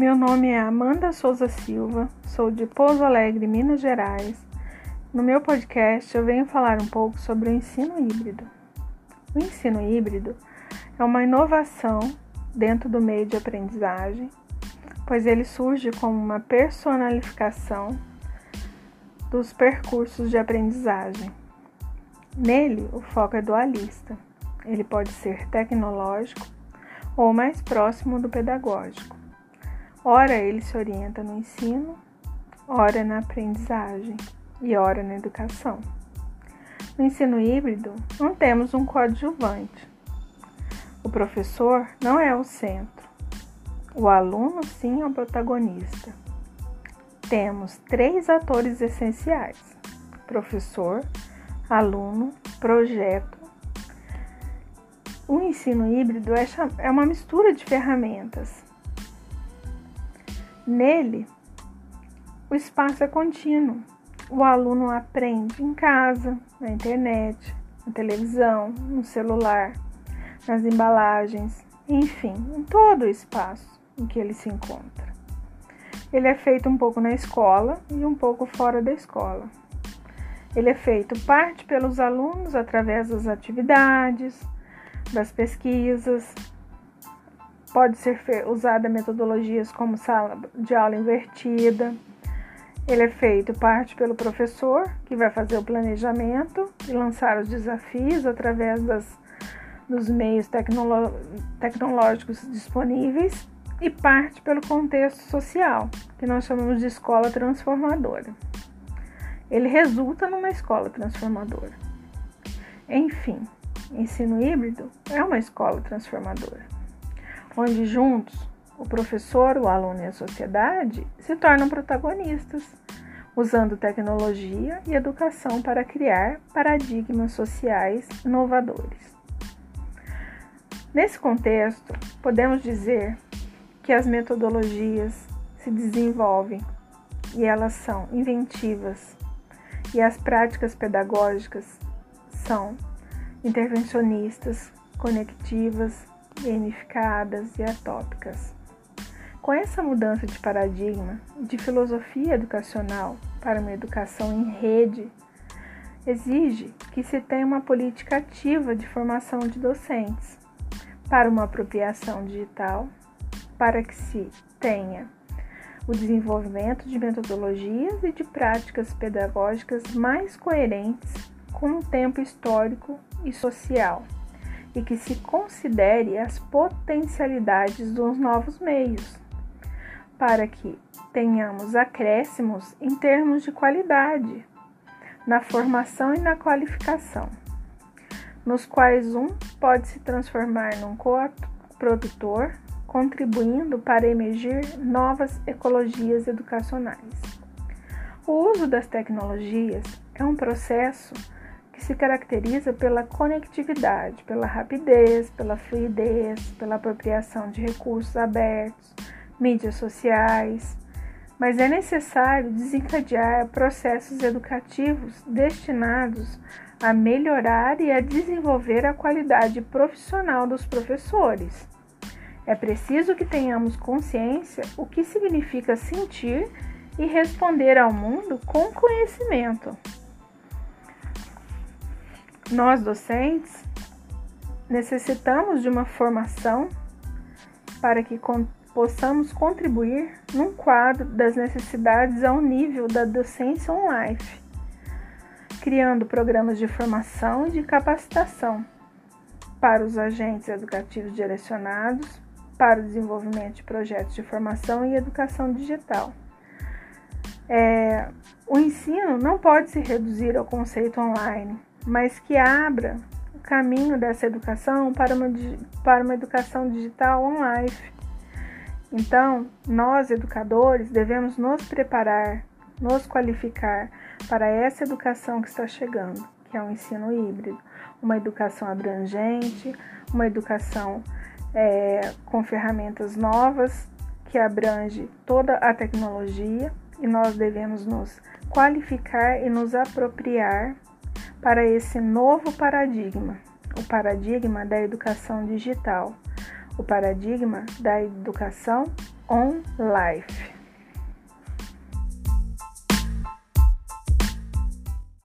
Meu nome é Amanda Souza Silva, sou de Pouso Alegre, Minas Gerais. No meu podcast eu venho falar um pouco sobre o ensino híbrido. O ensino híbrido é uma inovação dentro do meio de aprendizagem, pois ele surge como uma personalificação dos percursos de aprendizagem. Nele, o foco é dualista. Ele pode ser tecnológico ou mais próximo do pedagógico. Ora ele se orienta no ensino, ora na aprendizagem e ora na educação. No ensino híbrido, não temos um coadjuvante. O professor não é o centro. O aluno, sim, é o protagonista. Temos três atores essenciais: professor, aluno, projeto. O ensino híbrido é, é uma mistura de ferramentas Nele, o espaço é contínuo. O aluno aprende em casa, na internet, na televisão, no celular, nas embalagens, enfim, em todo o espaço em que ele se encontra. Ele é feito um pouco na escola e um pouco fora da escola. Ele é feito parte pelos alunos através das atividades, das pesquisas, Pode ser usada metodologias como sala de aula invertida. Ele é feito parte pelo professor, que vai fazer o planejamento e lançar os desafios através das, dos meios tecnolo, tecnológicos disponíveis, e parte pelo contexto social, que nós chamamos de escola transformadora. Ele resulta numa escola transformadora. Enfim, ensino híbrido é uma escola transformadora onde juntos o professor, o aluno e a sociedade se tornam protagonistas, usando tecnologia e educação para criar paradigmas sociais inovadores. Nesse contexto, podemos dizer que as metodologias se desenvolvem e elas são inventivas, e as práticas pedagógicas são intervencionistas, conectivas, gamificadas e atópicas. Com essa mudança de paradigma de filosofia educacional para uma educação em rede, exige que se tenha uma política ativa de formação de docentes para uma apropriação digital, para que se tenha o desenvolvimento de metodologias e de práticas pedagógicas mais coerentes com o tempo histórico e social e que se considere as potencialidades dos novos meios, para que tenhamos acréscimos em termos de qualidade na formação e na qualificação, nos quais um pode se transformar num co-produtor, contribuindo para emergir novas ecologias educacionais. O uso das tecnologias é um processo se caracteriza pela conectividade, pela rapidez, pela fluidez, pela apropriação de recursos abertos, mídias sociais, mas é necessário desencadear processos educativos destinados a melhorar e a desenvolver a qualidade profissional dos professores. É preciso que tenhamos consciência o que significa sentir e responder ao mundo com conhecimento. Nós docentes necessitamos de uma formação para que possamos contribuir num quadro das necessidades ao nível da docência online, criando programas de formação e de capacitação para os agentes educativos direcionados para o desenvolvimento de projetos de formação e educação digital. É, o ensino não pode se reduzir ao conceito online mas que abra o caminho dessa educação para uma, para uma educação digital online. Então, nós educadores devemos nos preparar, nos qualificar para essa educação que está chegando, que é o ensino híbrido, uma educação abrangente, uma educação é, com ferramentas novas que abrange toda a tecnologia e nós devemos nos qualificar e nos apropriar para esse novo paradigma, o paradigma da educação digital, o paradigma da educação on life.